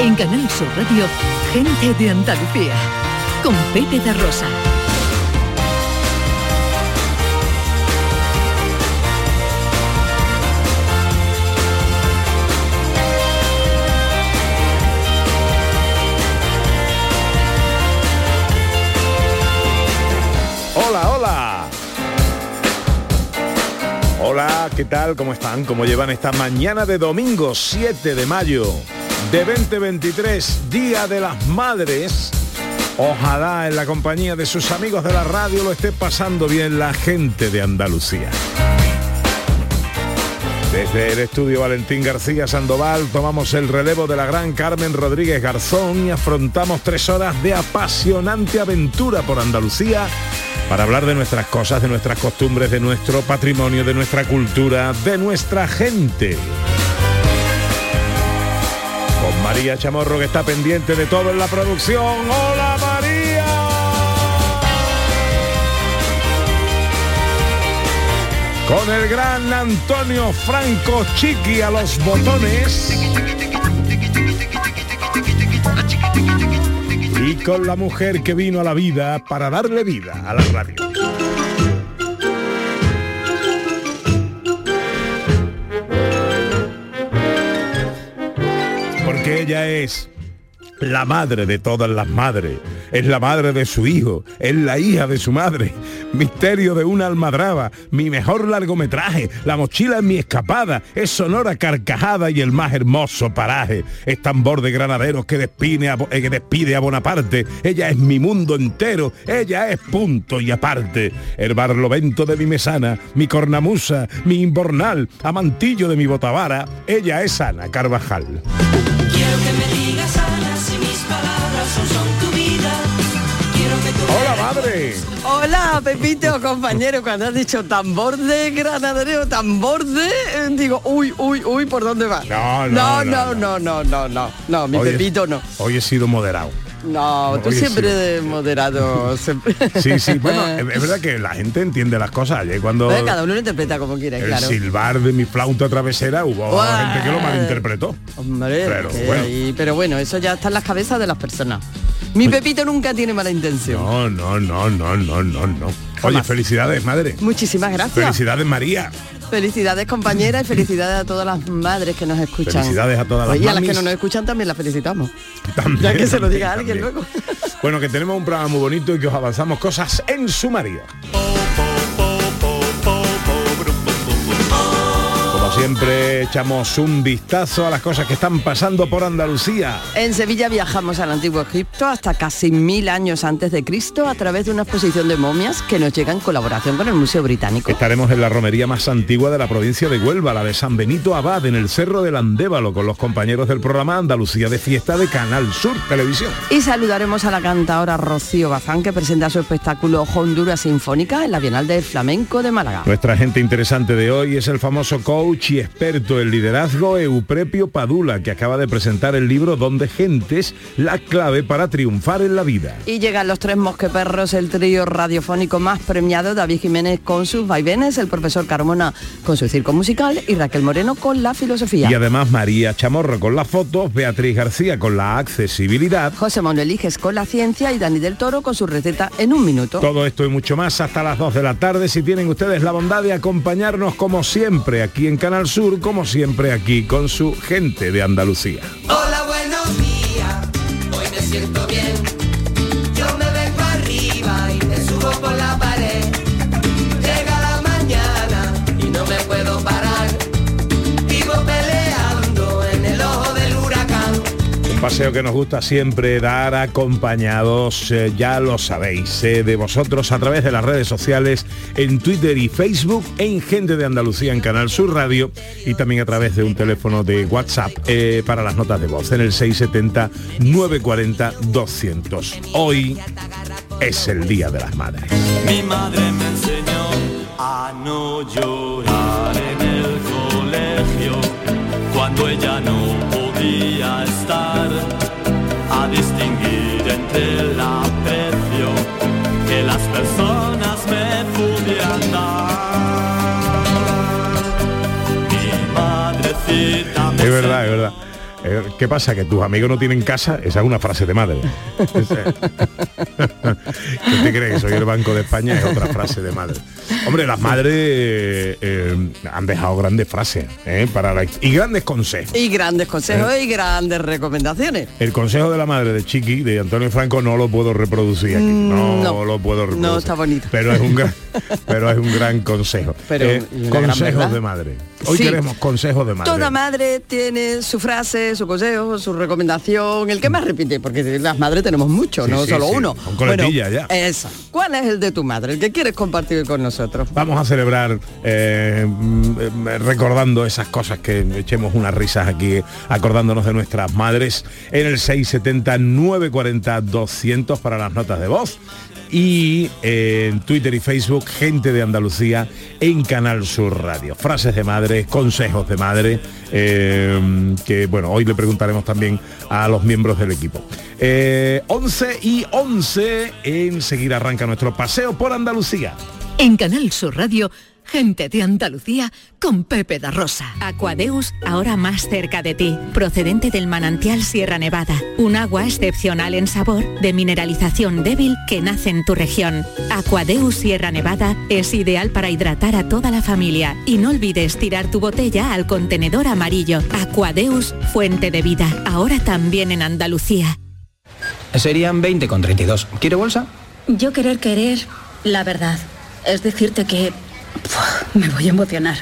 En Canal Sur Radio, gente de Andalucía, con Pepe La Rosa. Hola, hola. Hola, ¿qué tal? ¿Cómo están? ¿Cómo llevan esta mañana de domingo 7 de mayo de 2023, Día de las Madres? Ojalá en la compañía de sus amigos de la radio lo esté pasando bien la gente de Andalucía. Desde el estudio Valentín García Sandoval tomamos el relevo de la gran Carmen Rodríguez Garzón y afrontamos tres horas de apasionante aventura por Andalucía para hablar de nuestras cosas, de nuestras costumbres, de nuestro patrimonio, de nuestra cultura, de nuestra gente. María Chamorro que está pendiente de todo en la producción. ¡Hola María! Con el gran Antonio Franco Chiqui a los botones. Y con la mujer que vino a la vida para darle vida a la radio. Ella es la madre de todas las madres, es la madre de su hijo, es la hija de su madre, misterio de una almadraba, mi mejor largometraje, la mochila en mi escapada, es sonora carcajada y el más hermoso paraje, es tambor de granaderos que eh, que despide a Bonaparte, ella es mi mundo entero, ella es punto y aparte, el barlovento de mi mesana, mi cornamusa, mi imbornal, amantillo de mi botavara, ella es Ana Carvajal. Quiero que me digas Ana si mis palabras son, son tu vida. Quiero que tú ¡Hola madre! Hola, Pepito, compañero, cuando has dicho tambor de granadero, tambor de... eh, Digo, uy, uy, uy, ¿por dónde va? No, no, no, no, no, no, no, no, no, mi Hoy Pepito no. Hoy he sido moderado. No, tú siempre sí. de moderado, siempre. Sí, sí, bueno, es verdad que la gente entiende las cosas. Ayer cuando Bueno, cada uno lo interpreta como quiere, el claro. silbar de mi flauta travesera hubo Guau. gente que lo malinterpretó. Hombre, Pero que bueno. pero bueno, eso ya está en las cabezas de las personas. Mi Pepito nunca tiene mala intención. No, no, no, no, no, no, no. Oye, felicidades, madre. Muchísimas gracias. Felicidades, María. Felicidades compañeras y felicidades a todas las madres que nos escuchan. Felicidades a todas las Oye, a las mamis. que no nos escuchan también las felicitamos. También, Ya que se lo diga alguien también. luego. Bueno, que tenemos un programa muy bonito y que os avanzamos cosas en sumario. Siempre, echamos un vistazo a las cosas que están pasando por Andalucía. En Sevilla viajamos al antiguo Egipto hasta casi mil años antes de Cristo a través de una exposición de momias que nos llega en colaboración con el Museo Británico. Estaremos en la romería más antigua de la provincia de Huelva, la de San Benito Abad, en el Cerro del Andévalo, con los compañeros del programa Andalucía de Fiesta de Canal Sur Televisión. Y saludaremos a la cantadora Rocío Bazán que presenta su espectáculo Honduras Sinfónica en la Bienal del Flamenco de Málaga. Nuestra gente interesante de hoy es el famoso coach y experto en liderazgo Euprepio Padula, que acaba de presentar el libro Donde Gentes, la clave para triunfar en la vida. Y llegan los tres mosqueperros, el trío radiofónico más premiado, David Jiménez con sus vaivenes, el profesor Carmona con su circo musical y Raquel Moreno con la filosofía. Y además María Chamorro con las fotos, Beatriz García con la accesibilidad. José Manuel Iges con la ciencia y Dani del Toro con su receta en un minuto. Todo esto y mucho más hasta las 2 de la tarde si tienen ustedes la bondad de acompañarnos como siempre aquí en Canal Sur, como siempre aquí con su gente de Andalucía. Hola, buenos días. Hoy me siento bien. Paseo que nos gusta siempre dar acompañados, eh, ya lo sabéis, eh, de vosotros a través de las redes sociales, en Twitter y Facebook, en Gente de Andalucía en Canal Sur Radio y también a través de un teléfono de WhatsApp eh, para las notas de voz en el 670-940-200. Hoy es el Día de las Madres. Mi madre me enseñó a no llorar en el colegio cuando ella no podía estar, a distinguir entre el aprecio que las personas me pudieran dar. Mi madrecita me Es verdad, es verdad. Eh, ¿Qué pasa? ¿Que tus amigos no tienen casa? Esa es una frase de madre. ¿Qué te crees? Que soy el Banco de España? Es otra frase de madre. Hombre, las madres eh, eh, han dejado grandes frases ¿eh? para la- y grandes consejos. Y grandes consejos Eh. y grandes recomendaciones. El consejo de la madre de Chiqui, de Antonio Franco, no lo puedo reproducir aquí. No, Mm, no. lo puedo reproducir. No, está bonito. Pero es un gran, pero es un gran consejo. Pero, Eh, consejos de madre. Hoy Sí. queremos consejos de madre. Toda madre tiene su frase, su consejo, su recomendación, el que más repite, porque las madres tenemos muchos, Sí, no sí, solo uno. son coletillas ya. Esa. ¿Cuál es el de tu madre? El que quieres compartir con nosotros. Vamos a celebrar eh, mm, eh, recordando esas cosas que echemos unas risas aquí, acordándonos de nuestras madres en el 670 940 200 para las notas de voz y eh, en Twitter y Facebook gente de Andalucía en Canal Sur Radio. Frases de madre, consejos de madre, eh, que bueno, hoy le preguntaremos también a los miembros del equipo. Eh, 11 y 11, enseguida arranca nuestro paseo por Andalucía. En Canal Sur Radio, gente de Andalucía con Pepe da Rosa. Aquadeus, ahora más cerca de ti, procedente del manantial Sierra Nevada, un agua excepcional en sabor, de mineralización débil que nace en tu región. Aquadeus Sierra Nevada es ideal para hidratar a toda la familia y no olvides tirar tu botella al contenedor amarillo. Aquadeus, fuente de vida, ahora también en Andalucía. Serían 20 con 32. ¿Quiere bolsa? Yo querer querer la verdad. Es decirte que... Puf, me voy a emocionar.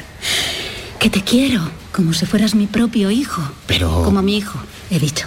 Que te quiero, como si fueras mi propio hijo. Pero... Como mi hijo, he dicho.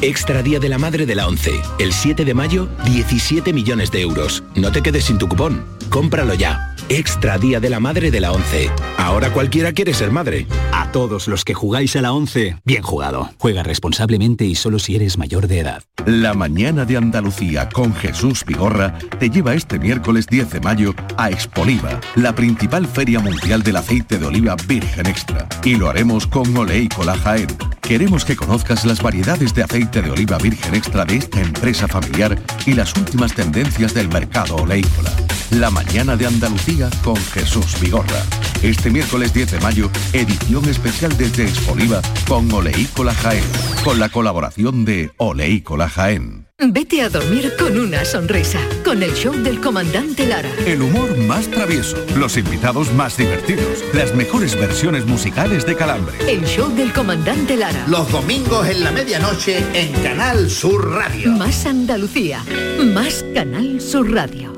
Extra Día de la Madre de la 11. El 7 de mayo, 17 millones de euros. No te quedes sin tu cupón. Cómpralo ya. Extra Día de la Madre de la 11. Ahora cualquiera quiere ser madre. Todos los que jugáis a la 11, bien jugado. Juega responsablemente y solo si eres mayor de edad. La mañana de Andalucía con Jesús Vigorra te lleva este miércoles 10 de mayo a Expoliva, la principal feria mundial del aceite de oliva virgen extra. Y lo haremos con Oleícola Jaén. Queremos que conozcas las variedades de aceite de oliva virgen extra de esta empresa familiar y las últimas tendencias del mercado oleícola. La mañana de Andalucía con Jesús Vigorra. Este miércoles 10 de mayo, edición especial desde Expoliva con Oleícola Jaén, con la colaboración de Oleícola Jaén. Vete a dormir con una sonrisa, con el show del comandante Lara. El humor más travieso, los invitados más divertidos, las mejores versiones musicales de Calambre. El show del comandante Lara. Los domingos en la medianoche en Canal Sur Radio. Más Andalucía, más Canal Sur Radio.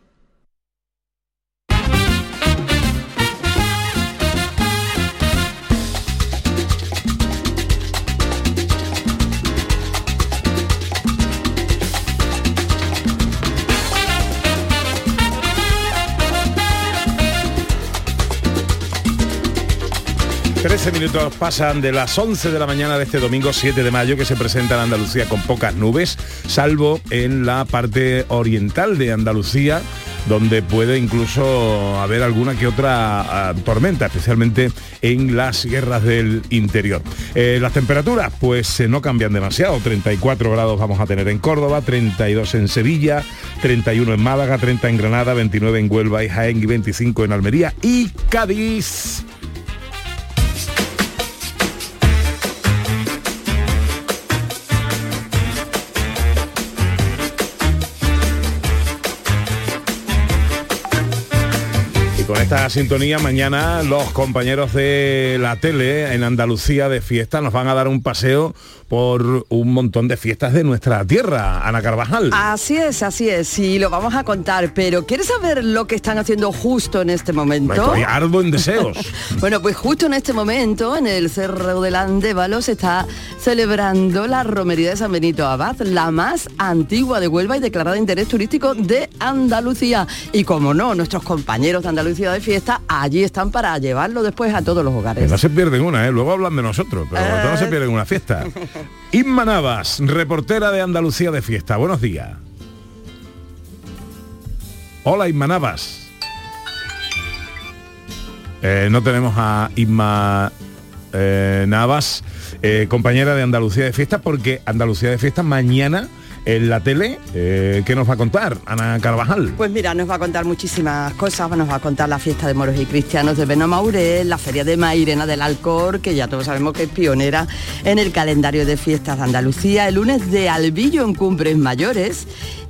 Trece minutos pasan de las 11 de la mañana de este domingo 7 de mayo que se presenta en Andalucía con pocas nubes, salvo en la parte oriental de Andalucía, donde puede incluso haber alguna que otra ah, tormenta, especialmente en las sierras del interior. Eh, las temperaturas pues eh, no cambian demasiado, 34 grados vamos a tener en Córdoba, 32 en Sevilla, 31 en Málaga, 30 en Granada, 29 en Huelva y Jaén y 25 en Almería y Cádiz. Esta sintonía mañana los compañeros de la tele en Andalucía de fiesta nos van a dar un paseo por un montón de fiestas de nuestra tierra, Ana Carvajal. Así es, así es, y lo vamos a contar, pero ¿quieres saber lo que están haciendo justo en este momento? Estoy ardo en deseos. bueno, pues justo en este momento, en el Cerro del Andévalo, se está celebrando la romería de San Benito Abad, la más antigua de Huelva y declarada de interés turístico de Andalucía. Y como no, nuestros compañeros de Andalucía de fiesta allí están para llevarlo después a todos los hogares. No se pierden una, ¿eh? luego hablan de nosotros, pero no se pierden una fiesta. Inma Navas, reportera de Andalucía de fiesta. Buenos días. Hola Inma Navas. Eh, no tenemos a Inma eh, Navas, eh, compañera de Andalucía de fiesta, porque Andalucía de fiesta mañana en la tele. Eh, ¿Qué nos va a contar Ana Carvajal? Pues mira, nos va a contar muchísimas cosas. Nos va a contar la fiesta de moros y cristianos de Benomaurel, la feria de Mairena del Alcor, que ya todos sabemos que es pionera en el calendario de fiestas de Andalucía, el lunes de Albillo en Cumbres Mayores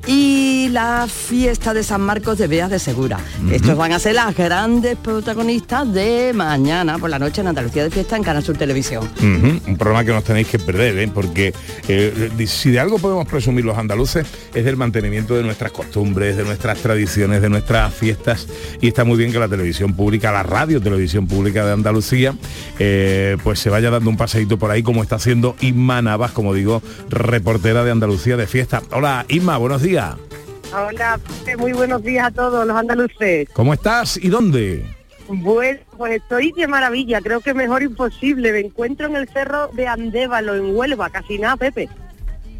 y la fiesta de San Marcos de Beas de Segura. Estos van a ser las grandes protagonistas de mañana por la noche en Andalucía de Fiesta en Canal Sur Televisión. Un programa que nos tenéis que perder, ¿eh? porque eh, si de algo podemos presumir los andaluces es del mantenimiento de nuestras costumbres, de nuestras tradiciones, de nuestras fiestas. Y está muy bien que la televisión pública, la radio televisión pública de Andalucía, eh, pues se vaya dando un paseíto por ahí como está haciendo Inma Navas, como digo, reportera de Andalucía de fiesta. Hola Inma, buenos días. Hola, muy buenos días a todos los andaluces. ¿Cómo estás y dónde? Bueno, pues estoy de maravilla, creo que mejor imposible. Me encuentro en el cerro de Andévalo, en Huelva, casi nada, Pepe.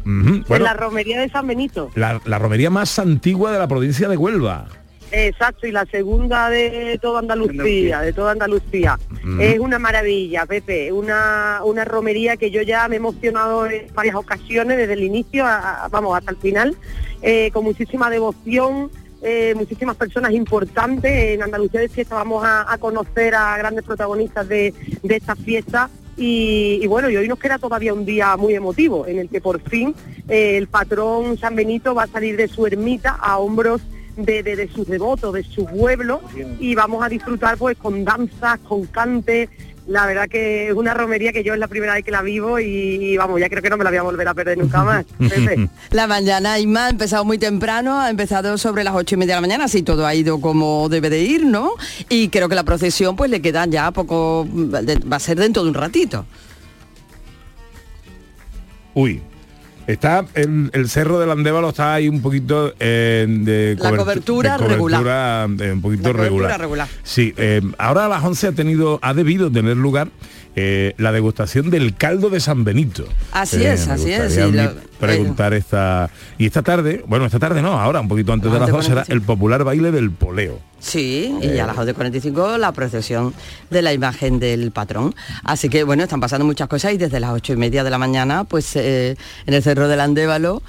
En bueno, la romería de San Benito. la, la romería más antigua de la provincia de Huelva. Exacto, y la segunda de toda Andalucía, de toda Andalucía. Es una maravilla, Pepe, una, una romería que yo ya me he emocionado en varias ocasiones, desde el inicio, a- vamos, hasta el final, eh, con muchísima devoción, eh, muchísimas personas importantes. En Andalucía de fiesta vamos a, a conocer a grandes protagonistas de, de esta fiesta. Y, y bueno, y hoy nos queda todavía un día muy emotivo, en el que por fin eh, el patrón San Benito va a salir de su ermita a hombros de, de- de sus devotos, de su pueblo, y vamos a disfrutar pues con danzas, con cante. La verdad que es una romería que yo es la primera vez que la vivo y, y, vamos, ya creo que no me la voy a volver a perder nunca más. La mañana Inma ha empezado muy temprano, ha empezado sobre las ocho y media de la mañana, así todo ha ido como debe de ir, ¿no? Y creo que la procesión pues le quedan ya poco, va a ser dentro de un ratito. Uy. Está el, el cerro del Andévalo está ahí un poquito eh, de, La cobertu- cobertura de regular. cobertura, eh, un poquito La cobertura regular. regular. Sí, eh, ahora a las 11 ha tenido, ha debido tener lugar eh, la degustación del caldo de San Benito. Así es, me así es, lo- preguntar esta y esta tarde, bueno, esta tarde no, ahora un poquito antes de las 12 será el popular baile del poleo. Sí, y a las 8.45 la procesión de la imagen del patrón. Así que bueno, están pasando muchas cosas y desde las ocho y media de la mañana, pues eh, en el Cerro del Andévalo,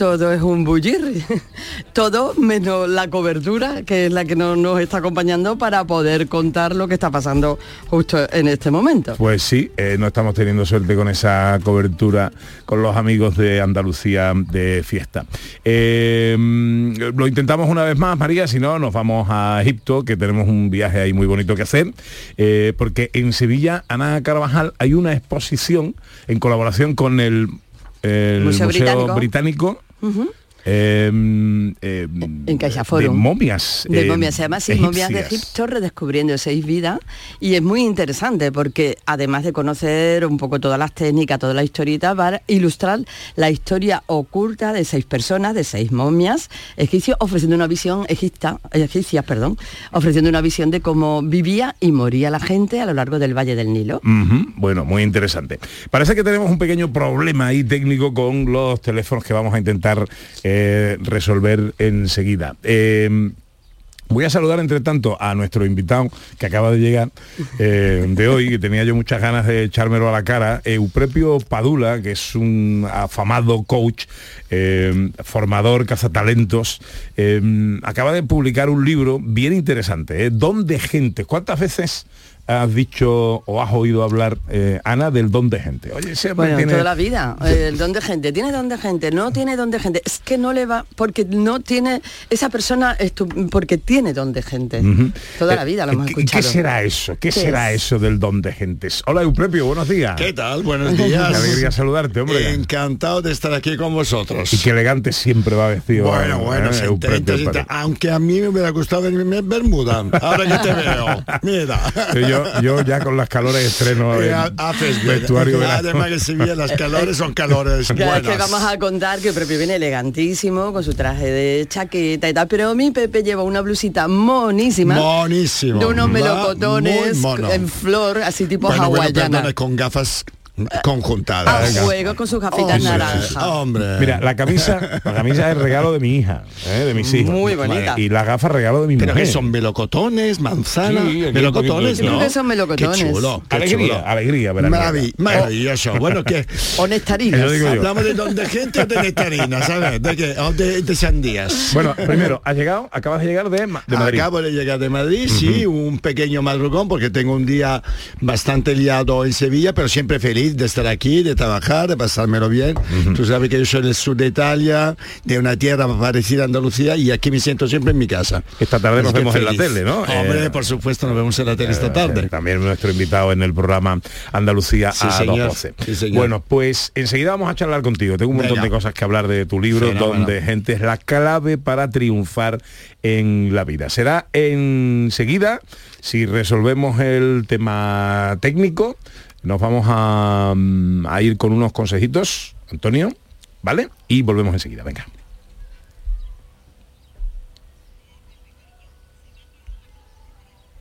todo es un bullir. todo menos la cobertura, que es la que no- nos está acompañando para poder contar lo que está pasando justo en este momento. Pues sí, eh, no estamos teniendo suerte con esa cobertura con los amigos de Andalucía de fiesta. Eh, lo intentamos una vez más, María, si no, nos vamos a Egipto, que tenemos un viaje ahí muy bonito que hacer, eh, porque en Sevilla, Ana Carvajal, hay una exposición en colaboración con el, el Museo Museo, Británico. Británico. Mm-hmm. Eh, eh, En CaixaForum. de momias De eh, momias, se llama así, momias de. Egipto redescubriendo seis vidas y es muy interesante porque además de conocer un poco todas las técnicas, toda la historieta, va a ilustrar la historia oculta de seis personas, de seis momias egipcios, ofreciendo una visión egipta, egipcias, perdón, ofreciendo una visión de cómo vivía y moría la gente a lo largo del Valle del Nilo. Bueno, muy interesante. Parece que tenemos un pequeño problema ahí técnico con los teléfonos que vamos a intentar eh, resolver enseguida. Eh, Voy a saludar entre tanto a nuestro invitado que acaba de llegar eh, de hoy, que tenía yo muchas ganas de echármelo a la cara, Euprepio Padula, que es un afamado coach, eh, formador, cazatalentos, acaba de publicar un libro bien interesante, ¿eh? Don de gente. ¿Cuántas veces has dicho o has oído hablar, eh, Ana, del don de gente? Oye, ese hombre Bueno, tiene... toda la vida, el don de gente, tiene don de gente, no tiene don de gente, es que no le va, porque no tiene, esa persona, estu- porque tiene don de gente, toda la Eh, vida lo hemos ¿qué- escuchado. ¿Qué será eso? ¿Qué, ¿Qué será es? eso del don de gentes? Hola, Eupropio, buenos días. ¿Qué tal? Buenos días. Qué alegría saludarte, hombre. Encantado de estar aquí con vosotros. Y qué elegante siempre va vestido. Bueno, eh, bueno, eh, se se intenta. aunque a mí me hubiera gustado venirme en Bermuda, ahora que te veo. Mira. yo, yo ya con las calores estreno en haces bien. vestuario verano. Además que si bien las calores son calores Claro, es que vamos a contar que Pepe viene elegantísimo con su traje de chaqueta y tal, pero mi Pepe lleva una blusita monísima. Monísimo. De unos melocotones en flor, así tipo Bueno, bueno, hawaiana. perdona, con gafas conjuntadas. a juego con sus gafitas Hombre, naranja. Hombre. Mira, la camisa, la camisa es regalo de mi hija, eh, de mis hijos. Muy bonita. Y las gafas regalo de mi Pero mujer. que son melocotones, manzana, Sí, melocotones, ¿no? Creo que son melocotones. Qué chulo, qué Alegría, chulo. alegría. Maravi- maravilloso. Bueno, que nectarinas. Yo. hablamos de de gente o de nectarina, ¿sabes? De qué? O de, de sandías. Bueno, primero, has llegado, acabas de llegar de, de Madrid. Acabo de llegar de Madrid, sí, un pequeño madrugón porque tengo un día bastante liado en Sevilla, pero siempre feliz de estar aquí, de trabajar, de pasármelo bien. Tú sabes que yo soy del sur de Italia, de una tierra parecida a Andalucía y aquí me siento siempre en mi casa. Esta tarde nos vemos en la tele, ¿no? Hombre, Eh, por supuesto, nos vemos en la tele esta tarde. Eh, También nuestro invitado en el programa Andalucía Sí, a señor. 212. Sí. Bueno, pues enseguida vamos a charlar contigo. Tengo un montón Venga. de cosas que hablar de tu libro, Fenómeno. donde gente es la clave para triunfar en la vida. Será enseguida, si resolvemos el tema técnico, nos vamos a, mm, a ir con unos consejitos, Antonio, ¿vale? Y volvemos enseguida, venga.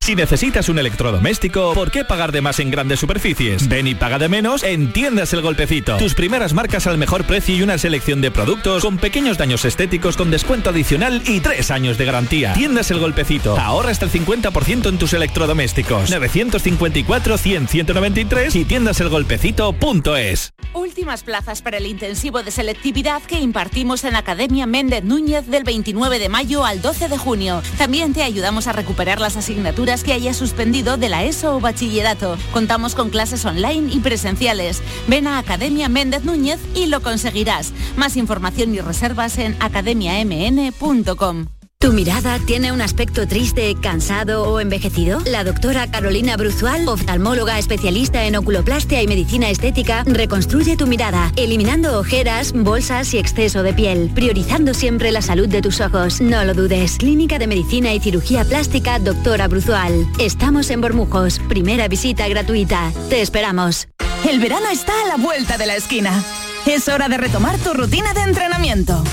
Si necesitas un electrodoméstico, ¿por qué pagar de más en grandes superficies? Ven y paga de menos en Tiendas El Golpecito. Tus primeras marcas al mejor precio y una selección de productos con pequeños daños estéticos con descuento adicional y tres años de garantía. Tiendas El Golpecito. Ahorra hasta el 50% en tus electrodomésticos. 954-100-193 y tiendaselgolpecito.es. Últimas plazas para el intensivo de selectividad que impartimos en Academia Méndez Núñez del 29 de mayo al 12 de junio. También te ayudamos a recuperar las asignaturas que hayas suspendido de la ESO o bachillerato. Contamos con clases online y presenciales. Ven a Academia Méndez Núñez y lo conseguirás. Más información y reservas en academiamn.com. ¿Tu mirada tiene un aspecto triste, cansado o envejecido? La doctora Carolina Bruzual, oftalmóloga especialista en oculoplastia y medicina estética, reconstruye tu mirada, eliminando ojeras, bolsas y exceso de piel, priorizando siempre la salud de tus ojos. No lo dudes. Clínica de Medicina y Cirugía Plástica, doctora Bruzual. Estamos en Bormujos. Primera visita gratuita. Te esperamos. El verano está a la vuelta de la esquina. Es hora de retomar tu rutina de entrenamiento.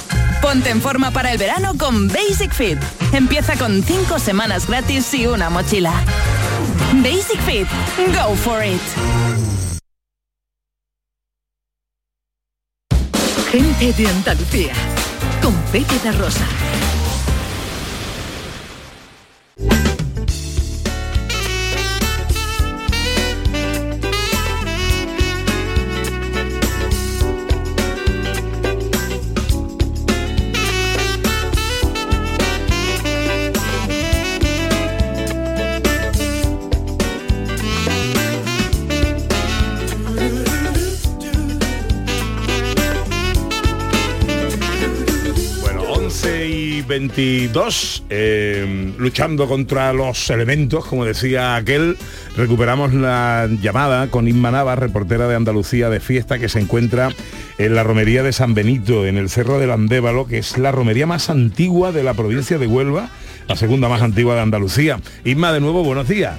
Ponte en forma para el verano con Basic Fit. Empieza con 5 semanas gratis y una mochila. Basic Fit. Go for it. Gente de Andalucía, con Pepe Rosa. 22, eh, luchando contra los elementos, como decía aquel, recuperamos la llamada con Inma Nava, reportera de Andalucía de fiesta, que se encuentra en la romería de San Benito, en el Cerro del Andévalo, que es la romería más antigua de la provincia de Huelva, la segunda más antigua de Andalucía. Inma, de nuevo, buenos días.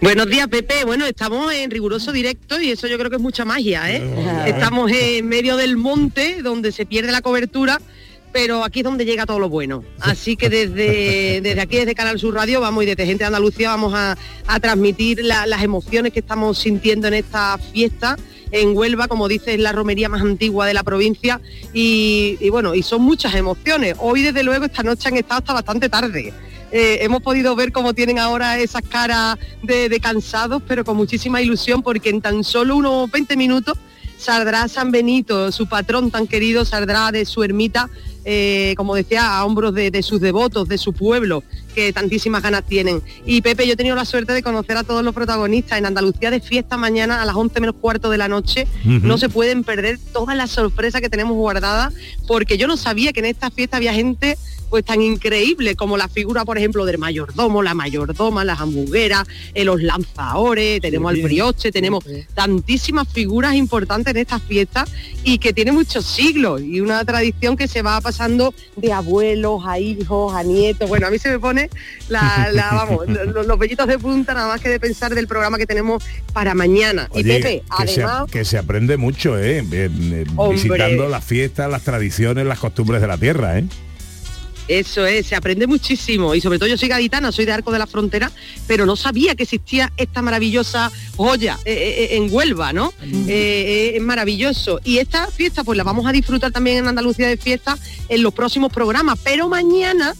Buenos días, Pepe. Bueno, estamos en riguroso directo y eso yo creo que es mucha magia, ¿eh? Estamos en medio del monte donde se pierde la cobertura pero aquí es donde llega todo lo bueno. Así que desde, desde aquí, desde Canal Sur Radio, vamos y desde Gente de Andalucía vamos a, a transmitir la- las emociones que estamos sintiendo en esta fiesta en Huelva, como dice, es la romería más antigua de la provincia y, y bueno, y son muchas emociones. Hoy, desde luego, esta noche han estado hasta bastante tarde. Eh, hemos podido ver cómo tienen ahora esas caras de, de cansados, pero con muchísima ilusión, porque en tan solo unos 20 minutos saldrá San Benito, su patrón tan querido, saldrá de su ermita, eh, como decía, a hombros de, de sus devotos, de su pueblo, que tantísimas ganas tienen. Y Pepe, yo he tenido la suerte de conocer a todos los protagonistas en Andalucía de fiesta mañana a las 11 menos cuarto de la noche. No se pueden perder todas las sorpresas que tenemos guardadas, porque yo no sabía que en esta fiesta había gente pues tan increíble como la figura, por ejemplo, del mayordomo, la mayordoma, las hamburgueras, eh, los lanzadores, tenemos al brioche, tenemos tantísimas figuras importantes en esta fiesta y que tiene muchos siglos y una tradición que se va pasando de abuelos a hijos, a nietos. Bueno, a mí se me pone la, la- vamos, los, los vellitos de punta nada más que de pensar del programa que tenemos para mañana. y Pepe, que, se, además, que se aprende mucho, ¿eh? Eh, eh, Hombre. Visitando las fiestas, las tradiciones, las costumbres de la tierra, ¿eh? Eso es, se aprende muchísimo y sobre todo yo soy gaditana, soy de Arco de la Frontera, pero no sabía que existía esta maravillosa joya eh, eh, en Huelva, ¿no? Eh, eh, es maravilloso. Y esta fiesta pues la vamos a disfrutar también en Andalucía de fiesta en los próximos programas, pero mañana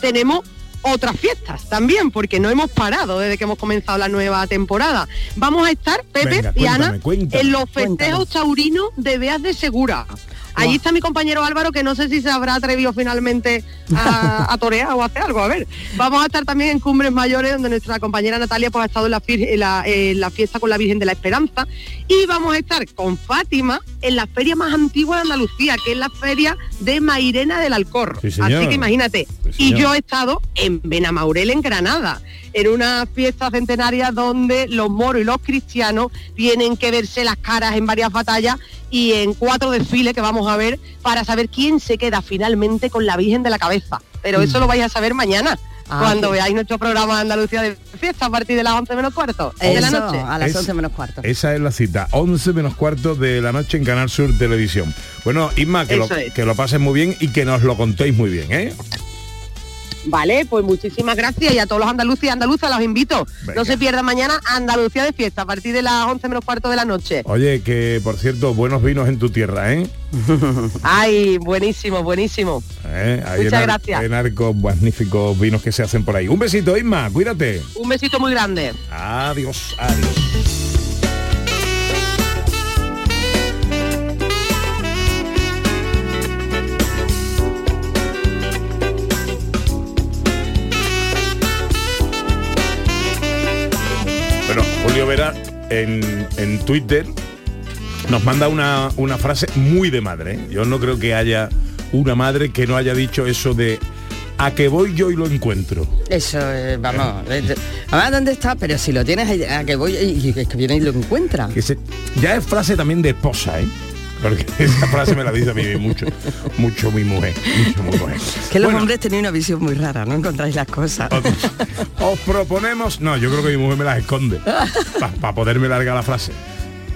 tenemos otras fiestas también, porque no hemos parado desde que hemos comenzado la nueva temporada. Vamos a estar, Pepe Venga, y Ana, cuéntame, en los festejos taurinos de Beas de Segura. Allí está mi compañero Álvaro, que no sé si se habrá atrevido finalmente a, a torear o a hacer algo. A ver, vamos a estar también en Cumbres Mayores, donde nuestra compañera Natalia pues, ha estado en la, fir- en la- en la fiesta con la Virgen de la Esperanza. Y vamos a estar con Fátima en la feria más antigua de Andalucía, que es la feria de Mairena del. Sí, señor. Así que imagínate. Sí, y yo he estado en Benamaurel, en Granada, en una fiesta centenaria donde los moros y los cristianos tienen que verse las caras en varias batallas y en cuatro desfiles que vamos a ver para saber quién se queda finalmente con la Virgen de la Cabeza. Pero eso lo vais a saber mañana. Ah, cuando veáis nuestro programa de Andalucía de fiesta a partir de las 11 menos cuarto de la noche. a las Es- 11 menos cuarto. Esa es la cita, 11 menos cuarto de la noche en Canal Sur Televisión. Bueno, Isma, que, lo, es. que lo pasen muy bien y que nos lo contéis muy bien, ¿eh? Vale, pues muchísimas gracias y a todos los andaluces y andaluzas los invito. Venga. No se pierdan mañana Andalucía de fiesta a partir de las 11 menos cuarto de la noche. Oye, que por cierto, buenos vinos en tu tierra, ¿eh? Ay, buenísimo, buenísimo. ¿Eh? Muchas en gracias. En Arcos, magníficos vinos que se hacen por ahí. Un besito, Isma, cuídate. Un besito muy grande. Adiós, adiós. En, en Twitter nos manda una, una frase muy de madre. ¿eh? Yo no creo que haya una madre que no haya dicho eso de a que voy yo y lo encuentro. Eso, eh, vamos. eh, Además, ¿dónde está? Pero si lo tienes a que voy y, y es que viene y lo encuentra. Que se- ya es frase también de esposa, ¿eh? Porque esa frase me la dice a mí mucho, mucho mi mujer, mucho mi mujer. Que los Bueno, hombres tenéis una visión muy rara, no encontráis las cosas. os proponemos, no, yo creo que mi mujer me las esconde para poderme largar la frase.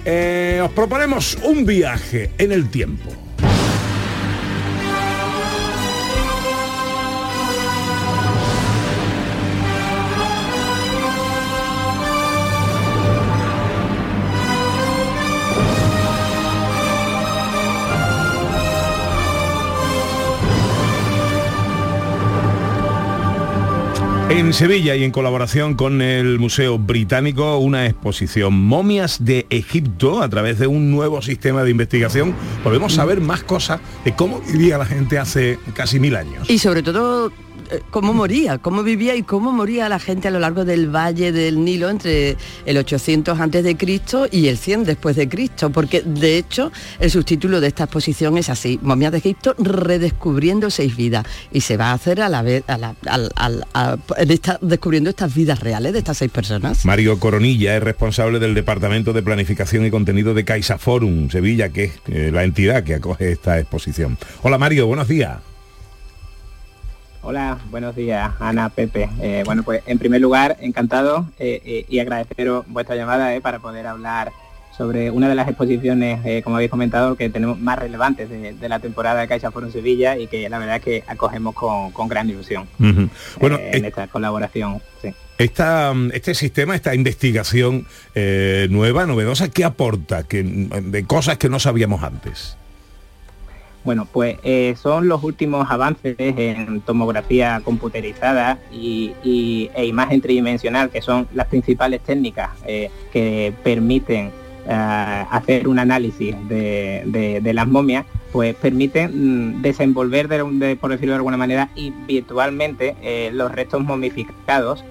Eh, os proponemos un viaje en el tiempo. En Sevilla y en colaboración con el Museo Británico, una exposición Momias de Egipto a través de un nuevo sistema de investigación. Podemos saber más cosas de cómo vivía la gente hace casi mil años. Y sobre todo cómo moría, cómo vivía y cómo moría la gente a lo largo del valle del Nilo entre el 800 antes de Cristo y el 100 después de Cristo, porque de hecho el subtítulo de esta exposición es así, Momias de Egipto redescubriendo seis vidas y se va a hacer a la vez a la- a- descubriendo estas vidas reales de estas seis personas. Mario Coronilla es responsable del Departamento de Planificación y Contenido de Caixa Forum Sevilla, que es eh, la entidad que acoge esta exposición. Hola Mario, buenos días. Hola, buenos días, Ana, Pepe. Eh, bueno, pues en primer lugar, encantado eh, eh, y agradeceros vuestra llamada para poder hablar sobre una de las exposiciones, eh, como habéis comentado, que tenemos más relevantes de, la temporada de Caixa Forum Sevilla y que la verdad es que acogemos con, gran ilusión bueno, en esta colaboración. Esta, este sistema, esta investigación nueva, novedosa, ¿qué aporta que, de cosas que no sabíamos antes? Bueno, pues eh, son los últimos avances en tomografía computerizada y, e imagen tridimensional, que son las principales técnicas eh, que permiten eh, hacer un análisis de, las momias, pues permiten mm, desenvolver, por decirlo de alguna manera, y virtualmente los restos momificados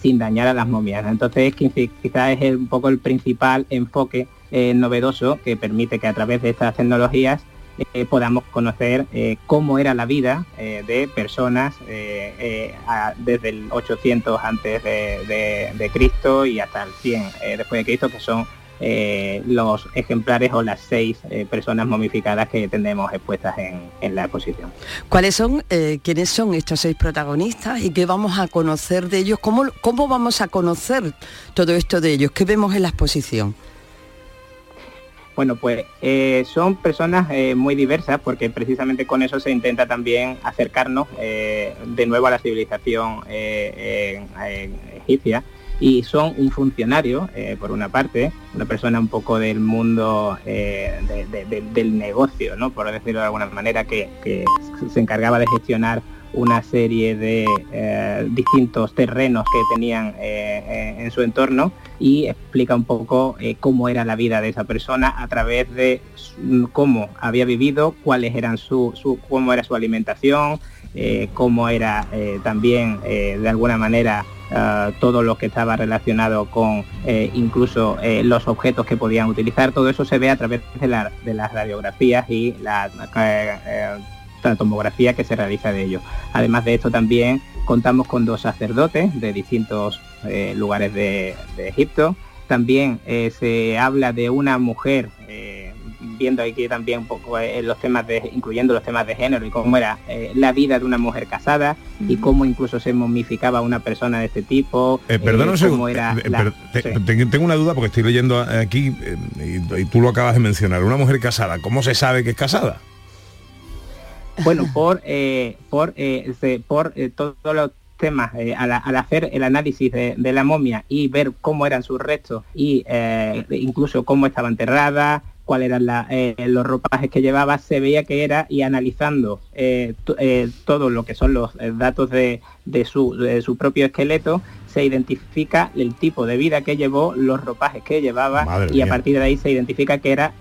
sin dañar a las momias. Entonces quizás es un poco el principal enfoque novedoso que permite que a través de estas tecnologías eh, podamos conocer eh, cómo era la vida eh, de personas desde el 800 antes de, Cristo y hasta el 100 después de Cristo, que son los ejemplares o las seis personas momificadas que tenemos expuestas en, la exposición. ¿Cuáles son, quiénes son estos seis protagonistas y qué vamos a conocer de ellos? ¿Cómo, ¿Cómo vamos a conocer todo esto de ellos? ¿Qué vemos en la exposición? Bueno, pues eh, son personas eh, muy diversas porque precisamente con eso se intenta también acercarnos eh, de nuevo a la civilización egipcia y son un funcionario, por una parte, una persona un poco del mundo del negocio, ¿no? por decirlo de alguna manera, que se encargaba de gestionar una serie de eh, distintos terrenos que tenían eh, eh, en su entorno y explica un poco cómo era la vida de esa persona a través de cómo había vivido, cuáles eran su, su cómo era su alimentación, cómo era también de alguna manera todo lo que estaba relacionado con incluso los objetos que podían utilizar, todo eso se ve a través de, de las radiografías y la la tomografía que se realiza de ello. Además de esto también contamos con dos sacerdotes de distintos eh, lugares de, Egipto. También eh, se habla de una mujer, eh, viendo aquí también un poco los temas de, incluyendo los temas de género y cómo era la vida de una mujer casada y cómo incluso se momificaba una persona de este tipo. perdón tengo una duda porque estoy leyendo aquí y tú lo acabas de mencionar. Una mujer casada, ¿cómo se sabe que es casada? Bueno, por, eh, por, eh, por eh, todos los temas, al, hacer el análisis de, la momia y ver cómo eran sus restos y incluso cómo estaba enterrada, cuáles eran los ropajes que llevaba, se veía que era, y analizando todo lo que son los datos de, su, de su propio esqueleto, se identifica el tipo de vida que llevó, los ropajes que llevaba y a partir de ahí se identifica que era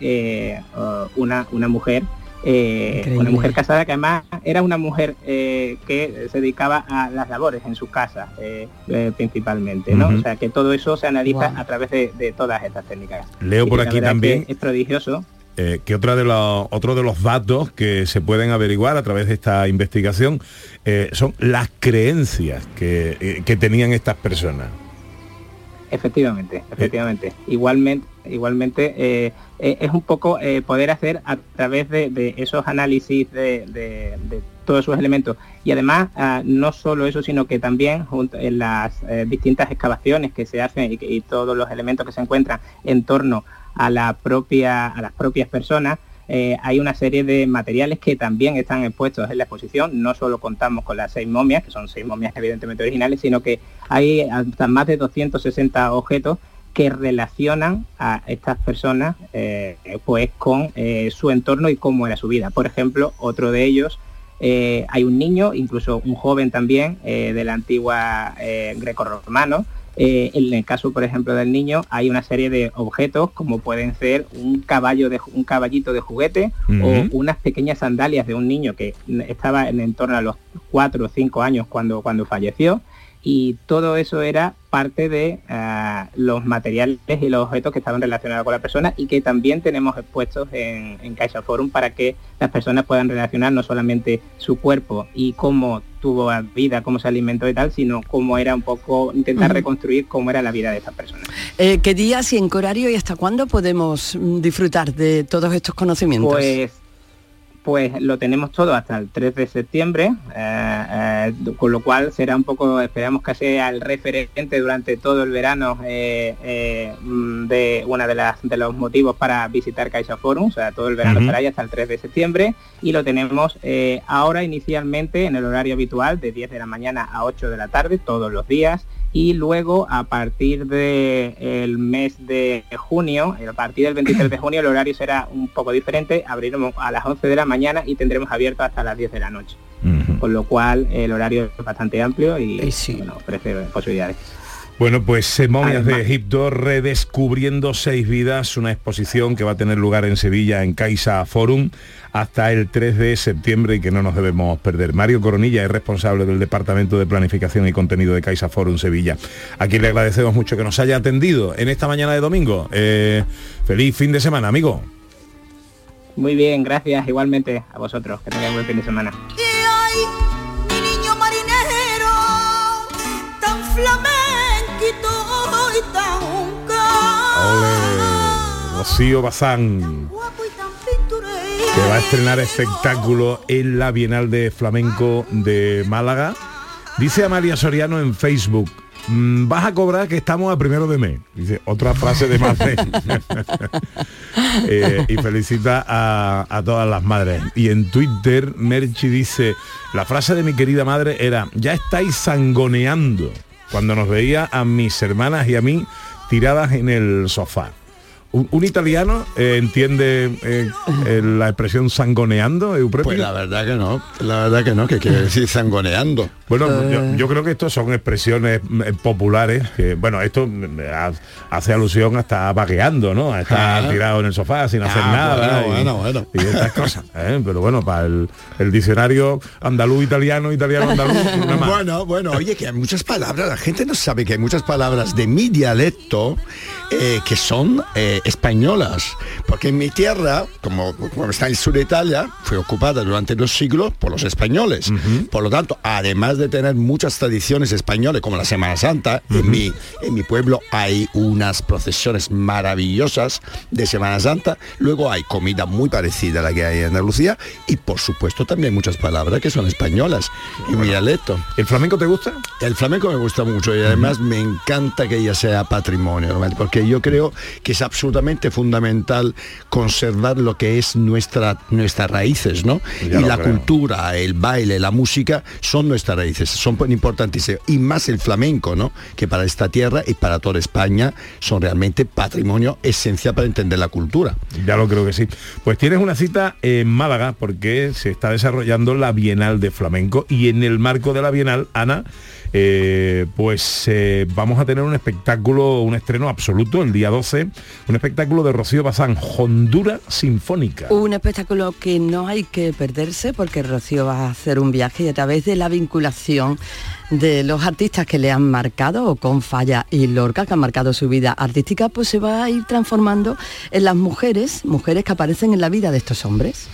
una, una mujer eh, una mujer casada que además era una mujer eh, que se dedicaba a las labores en su casa eh, principalmente, ¿no? O sea que todo eso se analiza a través de, todas estas técnicas. Leo por aquí también. Es prodigioso. que otra de los, otro de los datos que se pueden averiguar a través de esta investigación son las creencias que, que tenían estas personas. Efectivamente, efectivamente. Igualmente, igualmente eh, eh, es un poco eh, poder hacer a través de, esos análisis de, todos esos elementos y además ah, no solo eso sino que también en las distintas excavaciones que se hacen y, todos los elementos que se encuentran en torno a la propia a las propias personas eh, hay una serie de materiales que también están expuestos en la exposición. No solo contamos con las seis momias, que son seis momias evidentemente originales, sino que hay hasta más de 260 objetos que relacionan a estas personas eh, pues con eh, su entorno y cómo era su vida. Por ejemplo, otro de ellos, hay un niño, incluso un joven también, de la antigua greco-romano, eh, en el caso, por ejemplo, del niño, hay una serie de objetos como pueden ser un caballo de un caballito de juguete o unas pequeñas sandalias de un niño que estaba en, en torno a los cuatro o cinco años cuando, cuando falleció y todo eso era parte de ah, los materiales y los objetos que estaban relacionados con la persona y que también tenemos expuestos en, en Caixa Forum para que las personas puedan relacionar no solamente su cuerpo y cómo tuvo vida, cómo se alimentó y tal, sino cómo era un poco intentar reconstruir cómo era la vida de esa persona. Eh, ¿Qué días y en qué horario y hasta cuándo podemos mm, disfrutar de todos estos conocimientos? Pues pues lo tenemos todo hasta el 3 de septiembre, eh, eh, con lo cual será un poco, esperamos que sea el referente durante todo el verano eh, mm, de una de las de los motivos para visitar Caixa Forum, o sea, todo el verano Ujú. estará ahí hasta el 3 de septiembre y lo tenemos ahora inicialmente en el horario habitual de 10 de la mañana a 8 de la tarde todos los días y luego a partir del mes de junio, a partir del 23 de junio el horario será un poco diferente, abriremos a las 11 de la mañana y tendremos abierto hasta las 10 de la noche. Con lo cual el horario es bastante amplio y bueno, ofrece posibilidades. Bueno, pues Momias de Egipto redescubriendo seis vidas, una exposición que va a tener lugar en Sevilla en Caixa Forum hasta el 3 de septiembre y que no nos debemos perder. Mario Coronilla es responsable del Departamento de Planificación y Contenido de Caixa Forum Sevilla, a quien le agradecemos mucho que nos haya atendido en esta mañana de domingo. Eh, feliz fin de semana, amigo. Muy bien, gracias igualmente a vosotros, que tengáis buen fin de semana. mi niño marinero, tan flamenquito Rocío Bazán. que va a estrenar espectáculo en la Bienal de Flamenco de Málaga. Dice a María Soriano en Facebook, "Mm, vas a cobrar que estamos a primero de mes. Dice, otra frase de madre. Eh, y felicita a, a todas las madres. Y en Twitter, Merchi dice, la frase de mi querida madre era, ya estáis sangoneando, cuando nos veía a mis hermanas y a mí tiradas en el sofá. ¿Un, italiano eh, entiende eh, la expresión sangoneando, Euprepio? Pues la verdad que no, la verdad que no, que quiere decir sangoneando. Bueno, yo, yo creo que estos son expresiones eh, populares, que, bueno, esto mm, ha- hace alusión hasta vagueando, ¿no? A estar Ah. tirado en el sofá sin hacer Ah, nada. bueno, y, bueno, bueno. y estas cosas. ¿eh? Pero bueno, para el, el diccionario andaluz italiano, italiano andaluz. Bueno, bueno, oye, que hay muchas palabras, la gente no sabe que hay muchas palabras de mi dialecto eh, que son eh, españolas. Porque en mi tierra, como, como está en el sur de Italia, fue ocupada durante dos siglos por los españoles. Por lo tanto, además de tener muchas tradiciones españolas, como la Semana Santa, en, mi, en mi pueblo hay unas procesiones maravillosas de Semana Santa. Luego hay comida muy parecida a la que hay en Andalucía y por supuesto también muchas palabras que son españolas en mi dialecto. ¿El flamenco te gusta? El flamenco me gusta mucho y además me encanta que ella sea patrimonio, porque yo creo que es absolutamente fundamental conservar lo que es nuestra nuestras raíces, ¿no? Ya y la creo. cultura, el baile, la música son nuestras raíces, son importantísimas y más el flamenco, ¿no? Que para esta tierra y para toda España son realmente patrimonio esencial para entender la cultura. Ya lo creo que sí. Pues tienes una cita en Málaga porque se está desarrollando la Bienal de Flamenco y en el marco de la Bienal, Ana, eh, pues eh, vamos a tener un espectáculo, un estreno absoluto el día 12, un espectáculo de Rocío Bazán, Honduras Sinfónica. Un espectáculo que no hay que perderse porque Rocío va a hacer un viaje y a través de la vinculación de los artistas que le han marcado, o con Falla y Lorca, que han marcado su vida artística, pues se va a ir transformando en las mujeres, mujeres que aparecen en la vida de estos hombres.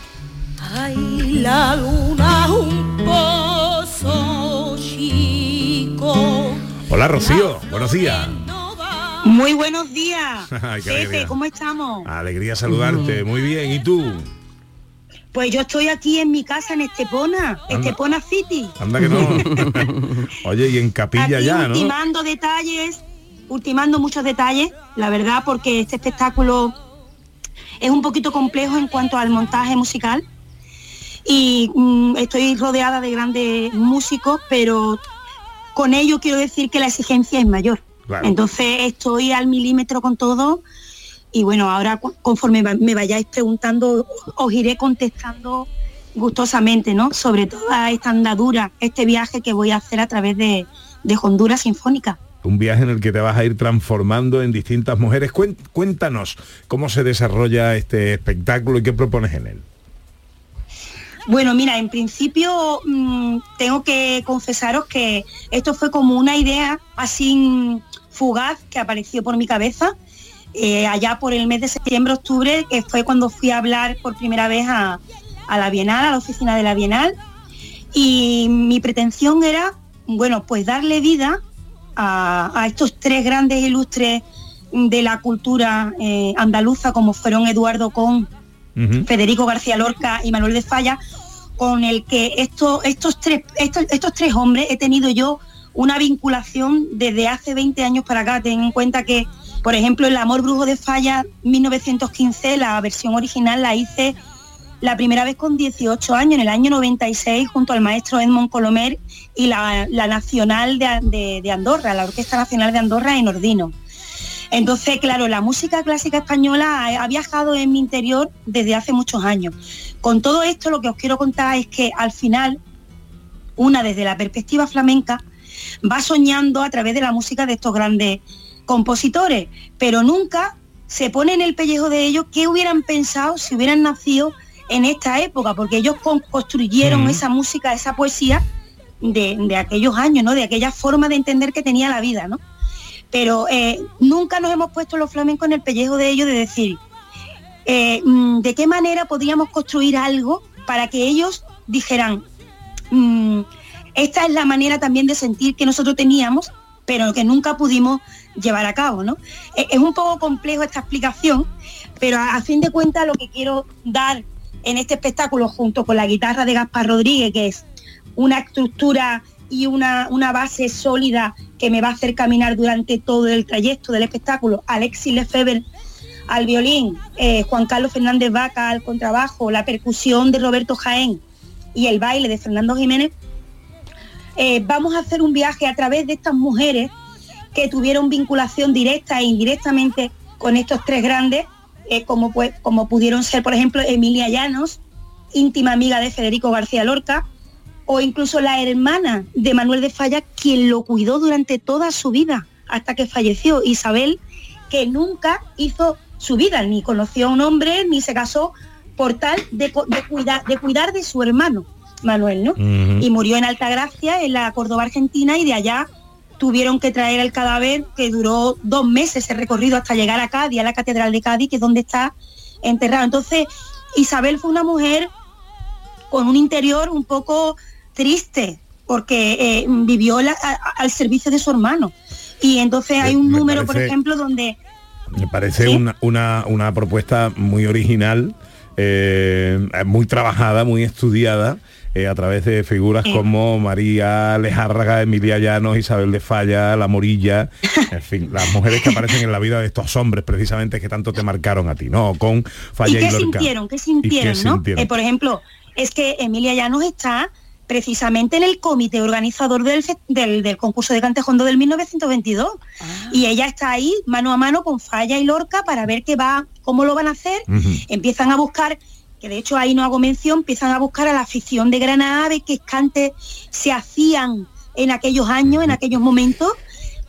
Ay, la luna Hola Rocío, buenos días. Muy buenos días. Ay, Pepe. ¿cómo estamos? Alegría saludarte, muy bien. ¿Y tú? Pues yo estoy aquí en mi casa en Estepona, Anda. Estepona City. Anda que no. Oye, y en capilla Aquí ya, ¿no? ultimando detalles, ultimando muchos detalles, la verdad, porque este espectáculo es un poquito complejo en cuanto al montaje musical. Y mm, estoy rodeada de grandes músicos, pero con ello quiero decir que la exigencia es mayor. Claro. Entonces estoy al milímetro con todo y bueno, ahora conforme me vayáis preguntando, os iré contestando gustosamente, ¿no? Sobre toda esta andadura, este viaje que voy a hacer a través de, de Honduras Sinfónica. Un viaje en el que te vas a ir transformando en distintas mujeres. Cuéntanos cómo se desarrolla este espectáculo y qué propones en él. Bueno, mira, en principio mm, tengo que confesaros que esto fue como una idea así fugaz que apareció por mi cabeza eh, allá por el mes de septiembre, octubre, que fue cuando fui a hablar por primera vez a, la Bienal, a la oficina de la Bienal. Y mi pretensión era, bueno, pues darle vida a, a estos tres grandes ilustres de la cultura eh, andaluza, como fueron Eduardo Con, Federico García Lorca y Manuel de Falla, con el que esto, estos, tres, estos, estos tres hombres he tenido yo una vinculación desde hace 20 años para acá. Ten en cuenta que, por ejemplo, El Amor Brujo de Falla 1915, la versión original la hice la primera vez con 18 años, en el año 96, junto al maestro Edmond Colomer y la, Nacional de Andorra, la Orquesta Nacional de Andorra en Ordino. Entonces, claro, la música clásica española ha, ha viajado en mi interior desde hace muchos años. Con todo esto, lo que os quiero contar es que al final, una desde la perspectiva flamenca, va soñando a través de la música de estos grandes compositores, pero nunca se pone en el pellejo de ellos qué hubieran pensado si hubieran nacido en esta época, porque ellos con- construyeron Mm. esa música, esa poesía de, de aquellos años, ¿no? De aquella forma de entender que tenía la vida, ¿no? Pero eh, nunca nos hemos puesto los flamencos en el pellejo de ellos de decir, eh, mm, ¿de qué manera podríamos construir algo para que ellos dijeran, mm, esta es la manera también de sentir que nosotros teníamos, pero que nunca pudimos llevar a cabo, ¿no? E- Es un poco complejo esta explicación, pero a, a fin de cuentas lo que quiero dar en este espectáculo junto con la guitarra de Gaspar Rodríguez, que es una estructura y una, una base sólida que me va a hacer caminar durante todo el trayecto del espectáculo, Alexis Lefebvre al violín, eh, Juan Carlos Fernández Vaca al contrabajo, la percusión de Roberto Jaén y el baile de Fernando Jiménez, eh, vamos a hacer un viaje a través de estas mujeres que tuvieron vinculación directa e indirectamente con estos tres grandes, eh, como, pues, como pudieron ser, por ejemplo, Emilia Llanos, íntima amiga de Federico García Lorca, o incluso la hermana de Manuel de Falla, quien lo cuidó durante toda su vida, hasta que falleció, Isabel, que nunca hizo su vida, ni conoció a un hombre, ni se casó por tal de, cuidar, de cuidar de su hermano, Manuel, ¿no? Y murió en Altagracia, en la Córdoba Argentina, y de allá tuvieron que traer el cadáver que duró dos meses el recorrido hasta llegar a Cádiz, a la Catedral de Cádiz, que es donde está enterrado. Entonces, Isabel fue una mujer con un interior un poco triste, porque eh, vivió la- a- a- al servicio de su hermano. Y entonces hay un me número, por ejemplo, donde Me parece una, una, una propuesta muy original, eh, muy trabajada, muy estudiada. eh, a través de figuras Sí. como María Lejárraga, Emilia Llanos, Isabel de Falla, La Morilla, en fin, las mujeres que aparecen en la vida de estos hombres precisamente que tanto te marcaron a ti, ¿no? Con ¿Y Falla y, qué Lorca. sintieron? ¿Qué ¿Y sintieron, qué no? sintieron? Por ejemplo, es que Emilia Llanos está precisamente en el comité organizador del, del, del concurso de Cantejondo del 1922 y ella está ahí mano a mano con Falla y Lorca para ver qué va, cómo lo van a hacer. Empiezan a buscar, que de hecho ahí no hago mención, empiezan a buscar a la afición de Granada, de qué cantes se hacían en aquellos años, en aquellos momentos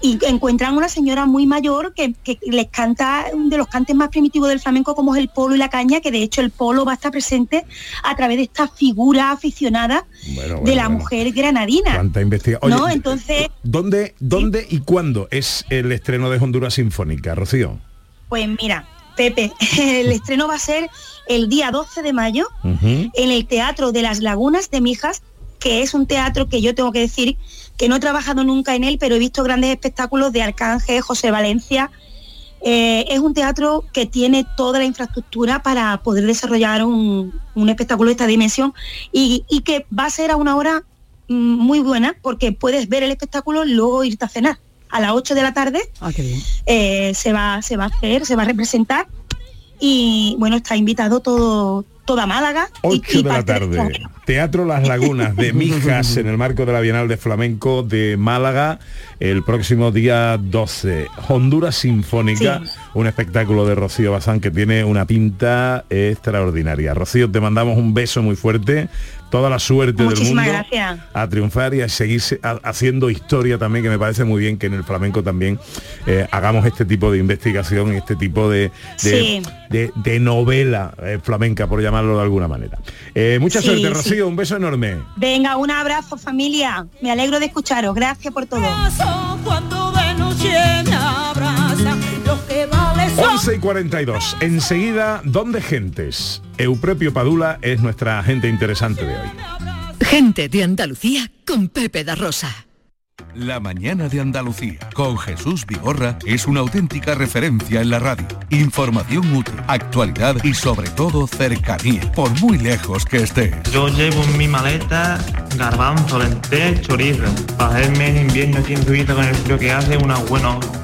y encuentran una señora muy mayor que, que les canta de los cantes más primitivos del flamenco como es el polo y la caña, que de hecho el polo va a estar presente a través de esta figura aficionada Bueno, de la bueno. mujer granadina. Cuánta investigación. ¿No? Entonces, ¿Dónde, dónde y cuándo es el estreno de Honduras Sinfónica, Rocío? pues mira, Pepe, el estreno va a ser el día 12 de mayo en el Teatro de las Lagunas de Mijas, que es un teatro que yo tengo que decir que no he trabajado nunca en él, pero he visto grandes espectáculos de Arcángel, José Valencia. Eh, es un teatro que tiene toda la infraestructura para poder desarrollar un, un espectáculo de esta dimensión y, y que va a ser a una hora mm, muy buena porque puedes ver el espectáculo y luego irte a cenar. A las 8 de la tarde Ah, qué bien. eh, se, va, se va a hacer, se va a representar y bueno, está invitado todo, toda Málaga. y- 8 y de la de tarde. Teatro Las Lagunas de Mijas en el marco de la Bienal de Flamenco de Málaga el próximo día 12. Honduras Sinfónica, Sí. un espectáculo de Rocío Bazán que tiene una pinta extraordinaria. Rocío, te mandamos un beso muy fuerte, toda la suerte del Muchísimas mundo gracias. a triunfar y a seguir se- ha- haciendo historia también, que me parece muy bien que en el flamenco también eh, hagamos este tipo de investigación, este tipo de, de, Sí. de- de novela eh, flamenca, por llamarlo de alguna manera. Eh, mucha Sí, suerte, sí. Rocío, un beso enorme. Venga, un abrazo familia. Me alegro de escucharos. Gracias por todo. Cuando abraza, 11 y 42. Enseguida, ¿dónde gentes? Eupropio Padula es nuestra agente interesante de hoy. Gente de Andalucía con Pepe da Rosa. La mañana de Andalucía con Jesús Vigorra es una auténtica referencia en la radio. Información útil, actualidad y sobre todo cercanía, por muy lejos que estés. Yo llevo en mi maleta garbanzo, lentejas, chorizo. Para hacerme en invierno aquí en Suiza con el frío que hace, unas buenas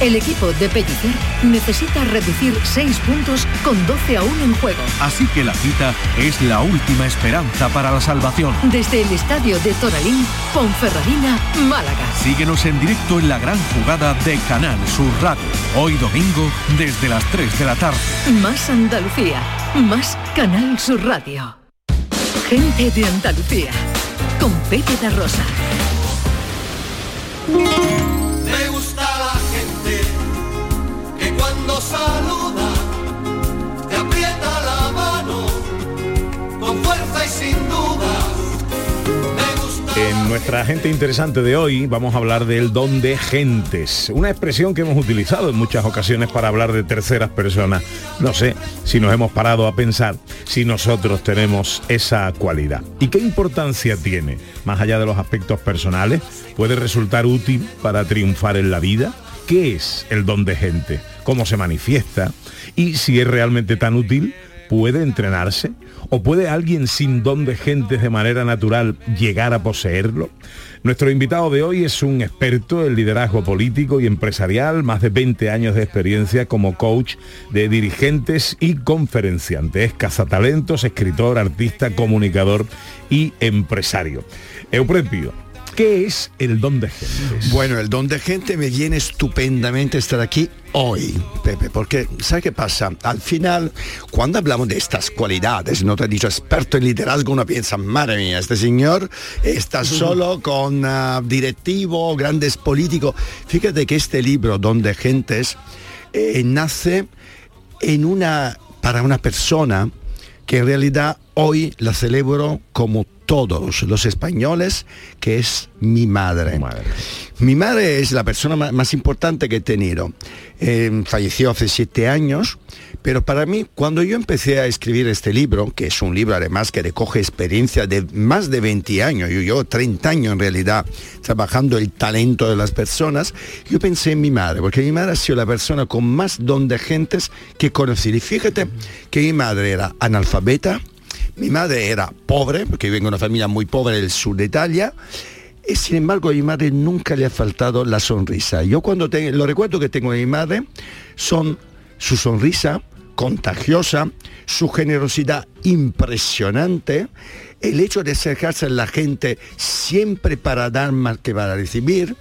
El equipo de Pellicer necesita reducir 6 puntos con 12 a 1 en juego. Así que la cita es la última esperanza para la salvación. Desde el estadio de Toralín, Ponferradina, Málaga. Síguenos en directo en la gran jugada de Canal Sur Radio. Hoy domingo desde las 3 de la tarde. Más Andalucía, más Canal Sur Radio. Gente de Andalucía, con Pepe da Rosa. Saluda te aprieta la mano con fuerza y sin En nuestra gente interesante de hoy vamos a hablar del don de gentes, una expresión que hemos utilizado en muchas ocasiones para hablar de terceras personas. No sé si nos hemos parado a pensar si nosotros tenemos esa cualidad. ¿Y qué importancia tiene? Más allá de los aspectos personales, ¿puede resultar útil para triunfar en la vida? ¿Qué es el don de gente? ¿Cómo se manifiesta? Y si es realmente tan útil, ¿puede entrenarse? ¿O puede alguien sin don de gentes de manera natural llegar a poseerlo? Nuestro invitado de hoy es un experto en liderazgo político y empresarial, más de 20 años de experiencia como coach de dirigentes y conferenciante. Es cazatalentos, escritor, artista, comunicador y empresario. Euprepio, ¿qué es el don de gentes? Bueno, el don de gente me viene estupendamente estar aquí hoy, Pepe, porque ¿sabe qué pasa? Al final, cuando hablamos de estas cualidades, no te he dicho experto en liderazgo, uno piensa, madre mía, este señor está solo con ah, directivo, grandes políticos. Fíjate que este libro, Don de Gentes, eh, nace en una, para una persona que en realidad hoy la celebro como todos los españoles, que es mi madre. Mi madre es la persona más importante que he tenido. Eh, falleció hace siete años, pero para mí, cuando yo empecé a escribir este libro, que es un libro además que recoge experiencia de más de 20 años, yo llevo 30 años en realidad trabajando el talento de las personas, yo pensé en mi madre, porque mi madre ha sido la persona con más don de gentes que conocí. Y fíjate que mi madre era analfabeta, mi madre era pobre, porque vengo de una familia muy pobre del sur de Italia, y sin embargo a mi madre nunca le ha faltado la sonrisa. Yo cuando te, los recuerdos que tengo de mi madre son su sonrisa contagiosa, su generosidad impresionante, el hecho de acercarse a la gente siempre para dar más que para recibir,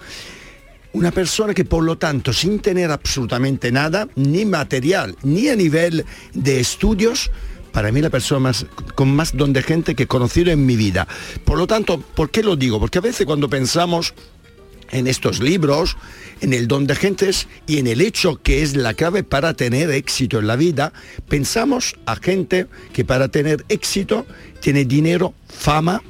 una persona que por lo tanto sin tener absolutamente nada, ni material, ni a nivel de estudios, para mí la persona más, con más don de gente que he conocido en mi vida. Por lo tanto, ¿por qué lo digo? Porque a veces cuando pensamos en estos libros, en el don de gentes y en el hecho que es la clave para tener éxito en la vida, pensamos a gente que para tener éxito tiene dinero, fama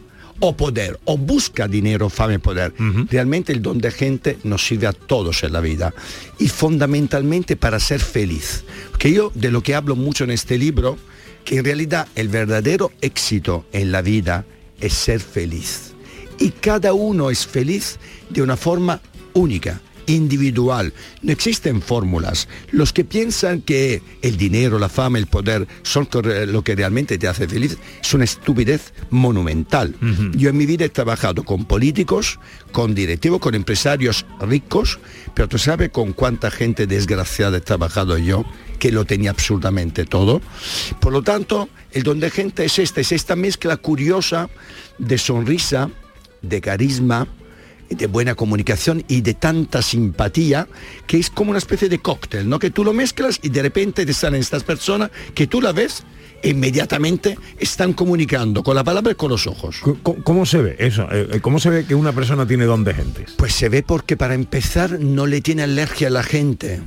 o poder, o busca dinero, fama y poder. Realmente el don de gente nos sirve a todos en la vida y fundamentalmente para ser feliz. Que yo de lo que hablo mucho en este libro, que en realidad el verdadero éxito en la vida es ser feliz y cada uno es feliz de una forma única, individual. No existen fórmulas. Los que piensan que el dinero, la fama, el poder son lo que realmente te hace feliz es una estupidez monumental. Yo en mi vida he trabajado con políticos, con directivos, con empresarios ricos, pero tú sabes con cuánta gente desgraciada he trabajado yo que lo tenía absolutamente todo. Por lo tanto, el don de gente es esta, es esta mezcla curiosa de sonrisa, de carisma, de buena comunicación y de tanta simpatía que es como una especie de cóctel, ¿no? Que tú lo mezclas y de repente te salen estas personas que tú la ves e inmediatamente están comunicando con la palabra y con los ojos. ¿Cómo, cómo se ve eso? Eh, ¿Cómo se ve que una persona tiene don de gentes? Pues se ve porque para empezar no le tiene alergia a la gente.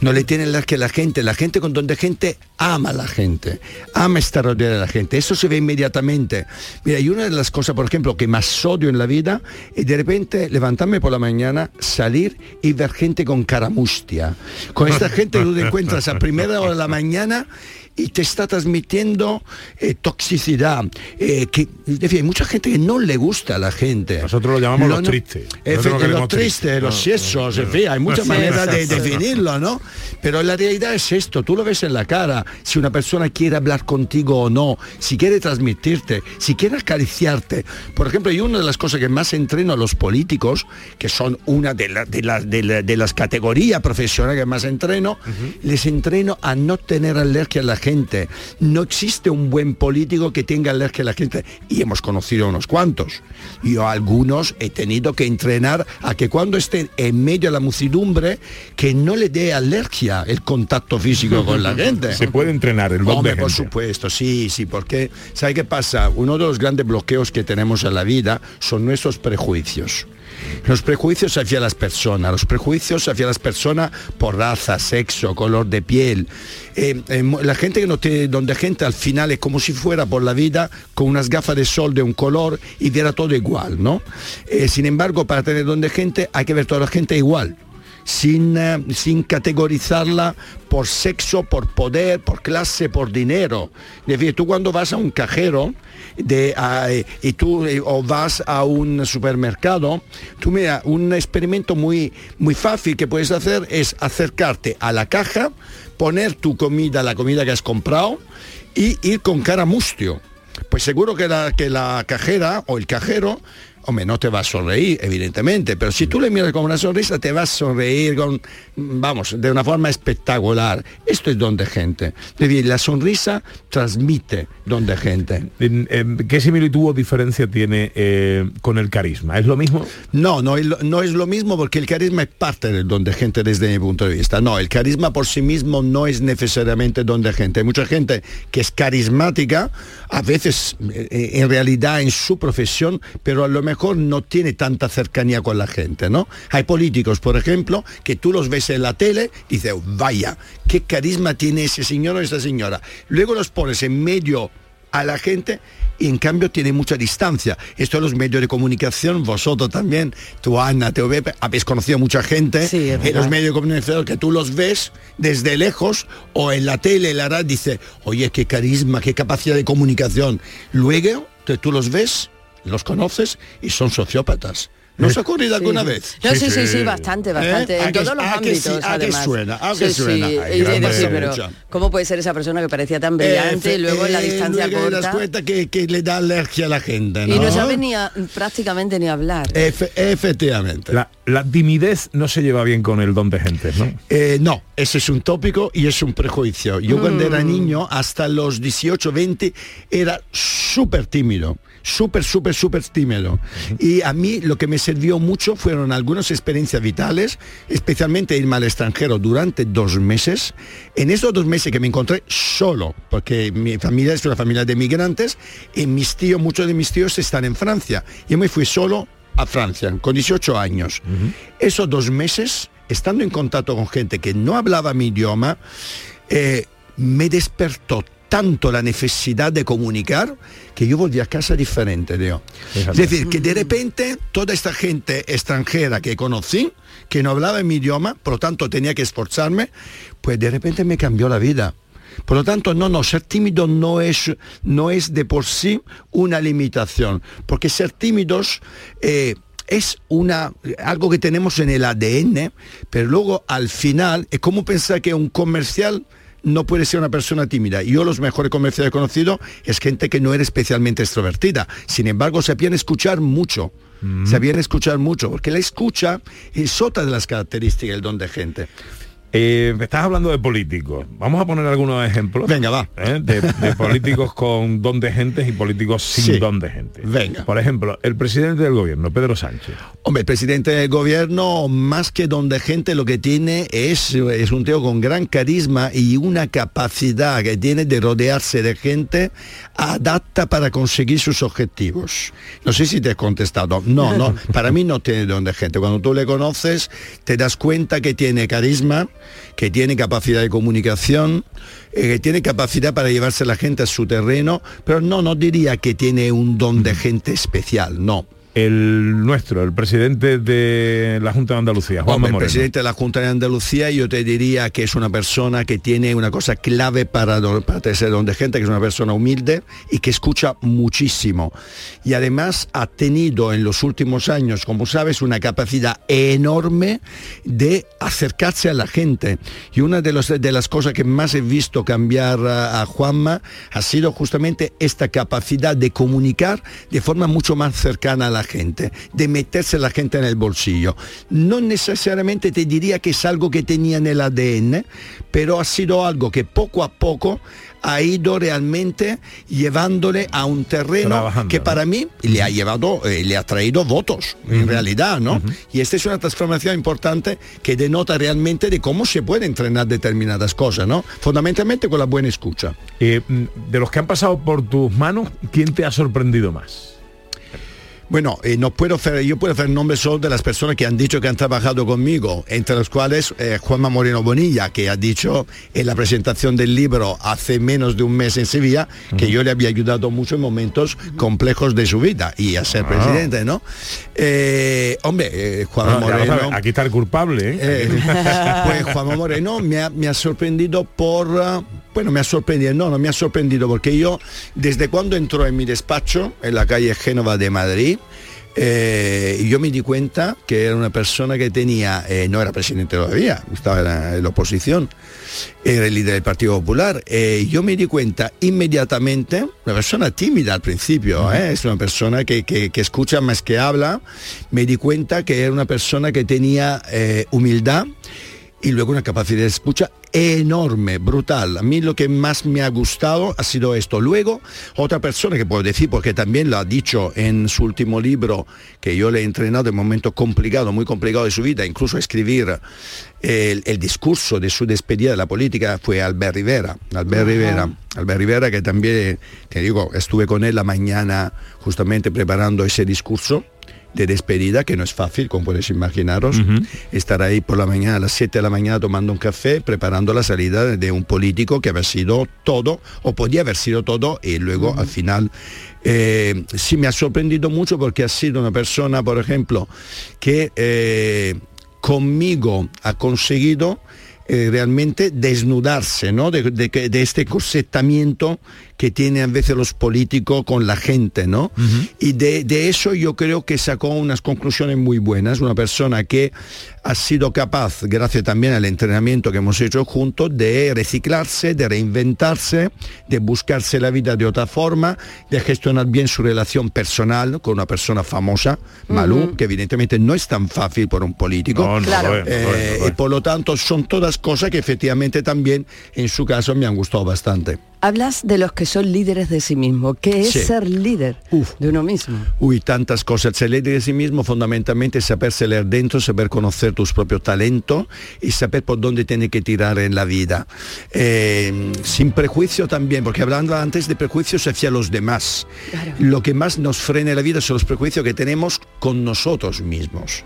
No le tiene alergia a la gente. La gente con donde gente ama a la gente, ama estar rodeada de la gente. Eso se ve inmediatamente. Mira, y una de las cosas, por ejemplo, que más odio en la vida es de repente levantarme por la mañana, salir y ver gente con cara mustia. Con esta gente que tú te encuentras a primera hora de la mañana y te está transmitiendo eh, toxicidad. eh, que, es decir, hay mucha gente que no le gusta a la gente. Nosotros lo llamamos los tristes. Nosotros los queremos tristes, los siesos, no, en fin, hay muchas maneras de definirlo, ¿no? Pero la realidad es esto, tú lo ves en la cara, si una persona quiere hablar contigo o no, si quiere transmitirte, si quiere acariciarte. Por ejemplo, y una de las cosas que más entreno a los políticos, que son una de, la- de, la- de la- de las categorías profesionales que más entreno, les entreno a no tener alergia a la gente. No existe un buen político que tenga alergia a la gente. Y hemos conocido unos cuantos. Yo a algunos he tenido que entrenar a que cuando estén en medio de la muchedumbre, que no le dé alergia el contacto físico con la gente. Se puede entrenar el Hombre, de por gente. supuesto, sí, sí, porque ¿sabe qué pasa? Uno de los grandes bloqueos que tenemos en la vida son nuestros prejuicios. Los prejuicios hacia las personas, los prejuicios hacia las personas por raza, sexo, color de piel. Eh, eh, la gente que no tiene donde gente al final es como si fuera por la vida con unas gafas de sol de un color y viera todo igual, ¿no? Eh, sin embargo, para tener donde gente hay que ver toda la gente igual sin, eh, sin categorizarla por sexo, por poder, por clase, por dinero. Es decir, tú cuando vas a un cajero de, y tú eh, o vas a un supermercado, tú mira, un experimento muy, muy fácil que puedes hacer es acercarte a la caja, poner tu comida, la comida que has comprado, y ir con cara mustio. Pues seguro que la, que la cajera o el cajero, hombre, no te va a sonreír, evidentemente, pero si tú le miras con una sonrisa, te va a sonreír con, vamos, de una forma espectacular. Esto es don de gente. Es decir, la sonrisa transmite don de gente. En- en- ¿Qué similitud o diferencia tiene eh, con el carisma? ¿Es lo mismo? No, no, es lo- no es lo mismo porque el carisma es parte del don de gente desde mi punto de vista. No, el carisma por sí mismo no es necesariamente don de gente. Hay mucha gente que es carismática, a veces eh, en realidad en su profesión, pero a lo mejor no tiene tanta cercanía con la gente, ¿no? Hay políticos, por ejemplo, que tú los ves en la tele y dices, vaya, qué carisma tiene ese señor o esa señora. Luego los pones en medio a la gente y en cambio tiene mucha distancia. Esto en los medios de comunicación, vosotros también, tú Ana, TV, habéis conocido a mucha gente en verdad. los medios de comunicación que tú los ves desde lejos o en la tele, en la radio, dice, oye, qué carisma, qué capacidad de comunicación. Luego te- tú los ves, los conoces y son sociópatas. ¿No os ha ocurrido alguna vez? No, sí, sí, sí, bastante, bastante. ¿Eh? ¿A En todos los a que sí? ámbitos, ¿A que además. suena? ¿A que Sí, sí, suena? y- Ay, y grande decir, pero mucha. ¿cómo puede ser esa persona que parecía tan brillante y luego en la Eh, distancia luego das cuenta que, que le da alergia a la gente, ¿no? Y no sabe ni a- prácticamente ni hablar. Efe- efectivamente. La, la timidez no se lleva bien con el don de gente, ¿no? Eh, no, ese es un tópico y es un prejuicio. Yo cuando era Mm. niño, hasta los 18, 20, era súper tímido. Súper, súper, súper tímido. Y a mí lo que me sirvió mucho fueron algunas experiencias vitales, especialmente irme al extranjero durante dos meses. En esos dos meses que me encontré solo, porque mi familia es una familia de migrantes y mis tíos, muchos de mis tíos están en Francia. Yo me fui solo a Francia con 18 años. Esos dos meses, estando en contacto con gente que no hablaba mi idioma, eh, me despertó tanto la necesidad de comunicar que yo volví a casa diferente. Es decir, que de repente toda esta gente extranjera que conocí, que no hablaba mi idioma, por lo tanto tenía que esforzarme, pues de repente me cambió la vida. Por lo tanto, no, no, ser tímido no es, no es de por sí una limitación, porque ser tímidos eh, es una, algo que tenemos en el ADN, pero luego al final es como pensar que un comercial no puede ser una persona tímida. Yo los mejores comerciales que he conocido es gente que no era especialmente extrovertida. Sin embargo, sabían escuchar mucho. Sabían escuchar mucho, porque la escucha es otra de las características del don de gente. Eh, estás hablando de políticos. Vamos a poner algunos ejemplos. Venga, va. ¿eh? De, de políticos con don de gente y políticos sin Sí. don de gente. Venga. Por ejemplo, el presidente del gobierno, Pedro Sánchez. Hombre, el presidente del gobierno, más que donde gente lo que tiene es, es un tío con gran carisma y una capacidad que tiene de rodearse de gente adapta para conseguir sus objetivos. No sé si te he contestado. No, no, para mí no tiene donde gente. Cuando tú le conoces, te das cuenta que tiene carisma, que tiene capacidad de comunicación, eh, que tiene capacidad para llevarse la gente a su terreno, pero no, no diría que tiene un don de gente especial, no el nuestro, el presidente de la Junta de Andalucía, Juan Hombre, el presidente de la Junta de Andalucía, yo te diría que es una persona que tiene una cosa clave para, para ser donde gente, que es una persona humilde y que escucha muchísimo. Y además ha tenido en los últimos años, como sabes, una capacidad enorme de acercarse a la gente. Y una de, los- de las cosas que más he visto cambiar a, a Juanma ha sido justamente esta capacidad de comunicar de forma mucho más cercana a la gente, de meterse la gente en el bolsillo. No necesariamente te diría que es algo que tenía en el ADN, pero ha sido algo que poco a poco ha ido realmente llevándole a un terreno Trabajando, que ¿no? para mí le ha llevado, eh, le ha traído votos, en realidad, ¿no? Y esta es una transformación importante que denota realmente de cómo se puede entrenar determinadas cosas, ¿no? Fundamentalmente con la buena escucha. Eh, de los que han pasado por tus manos, ¿quién te ha sorprendido más? Bueno, eh, no puedo hacer, yo puedo hacer nombres solo de las personas que han dicho que han trabajado conmigo, entre los cuales eh, Juanma Moreno Bonilla, que ha dicho en la presentación del libro hace menos de un mes en Sevilla, que yo le había ayudado mucho en momentos complejos de su vida y a ser Ah. presidente, ¿no? Eh, hombre, eh, Juanma Ah, Moreno... sabes, aquí está el culpable, pues Juanma Moreno me ha, me ha sorprendido por... ah, bueno, me ha sorprendido, no, no me ha sorprendido porque yo, desde cuando entró en mi despacho, en la calle Génova de Madrid, eh, yo me di cuenta que era una persona que tenía, eh, no era presidente todavía, estaba en la, en la oposición, era el líder del Partido Popular. Eh, yo me di cuenta inmediatamente, una persona tímida al principio, es una persona que, que- que escucha más que habla, me di cuenta que era una persona que tenía humildad y luego una capacidad de escucha enorme, brutal. A mí lo que más me ha gustado ha sido esto. Luego, otra persona que puedo decir, porque también lo ha dicho en su último libro, que yo le he entrenado en un momento complicado, muy complicado de su vida, incluso escribir el, el discurso de su despedida de la política fue Albert Rivera. Albert. Rivera. Albert Rivera, que también, te digo, estuve con él la mañana justamente preparando ese discurso de despedida, que no es fácil, como podéis imaginaros, estar ahí por la mañana, a las 7 de la mañana tomando un café, preparando la salida de, un político que había sido todo, o podía haber sido todo, y luego al final eh, sí me ha sorprendido mucho porque ha sido una persona, por ejemplo, que eh, conmigo ha conseguido eh, realmente desnudarse ¿no? de, de este corsetamiento que tienen a veces los políticos con la gente, ¿no? Y de, de eso yo creo que sacó unas conclusiones muy buenas, una persona que ha sido capaz, gracias también al entrenamiento que hemos hecho juntos, de reciclarse, de reinventarse, de buscarse la vida de otra forma, de gestionar bien su relación personal con una persona famosa, Malú, que evidentemente no es tan fácil por un político. No, no Claro. no no Eh, es. y por lo tanto son todas cosas que efectivamente también en su caso me han gustado bastante. Hablas de los que son líderes de sí mismos. ¿Qué es Sí. ser líder de uno mismo? Uy, tantas cosas. Ser líder de sí mismo fundamentalmente es saberse leer dentro, saber conocer tus propios talentos y saber por dónde tiene que tirar en la vida. Eh, sin prejuicio también, porque hablando antes de prejuicios hacia los demás. Lo que más nos frena en la vida son los prejuicios que tenemos con nosotros mismos.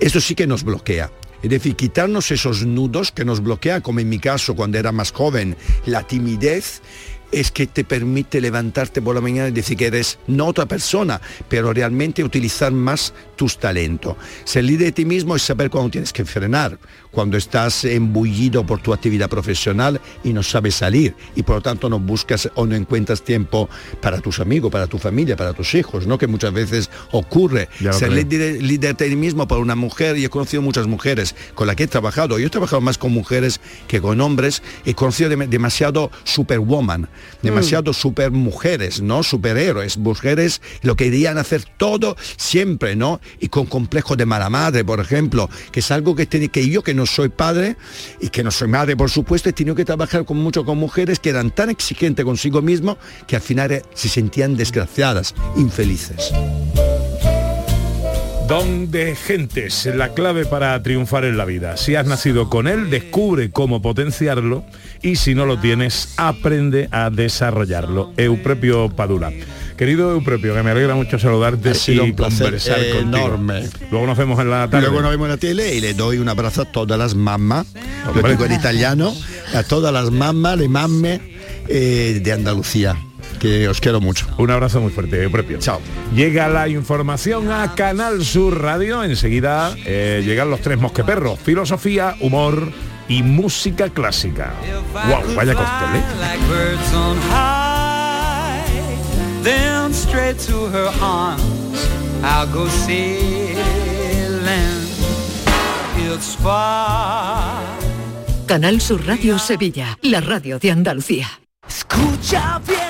Eso sí que nos bloquea. Es decir, quitarnos esos nudos que nos bloquea, como en mi caso cuando era más joven, la timidez, es que te permite levantarte por la mañana y decir que eres no otra persona, pero realmente utilizar más tus talentos. Ser líder de ti mismo es saber cuándo tienes que frenar, cuando estás embullido por tu actividad profesional y no sabes salir y por lo tanto no buscas o no encuentras tiempo para tus amigos, para tu familia, para tus hijos, ¿no? Que muchas veces ocurre. Ser líder, líder de ti mismo para una mujer, y he conocido muchas mujeres con las que he trabajado. Yo he trabajado más con mujeres que con hombres. He conocido dem- demasiado superwoman, demasiado super mujeres, ¿no? Superhéroes, mujeres lo que querían hacer todo siempre, ¿no? Y con complejo de mala madre, por ejemplo, que es algo que, tiene, que yo que no soy padre y que no soy madre, por supuesto, he tenido que trabajar con mucho con mujeres que eran tan exigentes consigo mismo que al final eh, se sentían desgraciadas, infelices. Don de gentes, la clave para triunfar en la vida. Si has nacido con él, descubre cómo potenciarlo y si no lo tienes, aprende a desarrollarlo. Euprepio Padula. Querido Euprepio, que me alegra mucho saludarte sido y un conversar contigo. enorme. Luego nos vemos en la tarde. Luego nos vemos en la tele y le doy un abrazo a todas las mamás, lo digo en italiano, a todas las mamás, le mamme eh, de Andalucía, que os quiero mucho. Un abrazo muy fuerte, Eupropio. Chao. Llega la información a Canal Sur Radio. Enseguida eh, llegan los tres mosqueperros. Filosofía, humor y música clásica. Wow, vaya cóctel, ¿eh? like birds on high, then straight to her arms I'll go sailing. It's far. Canal Sur Radio Sevilla, la radio de Andalucía. Escucha bien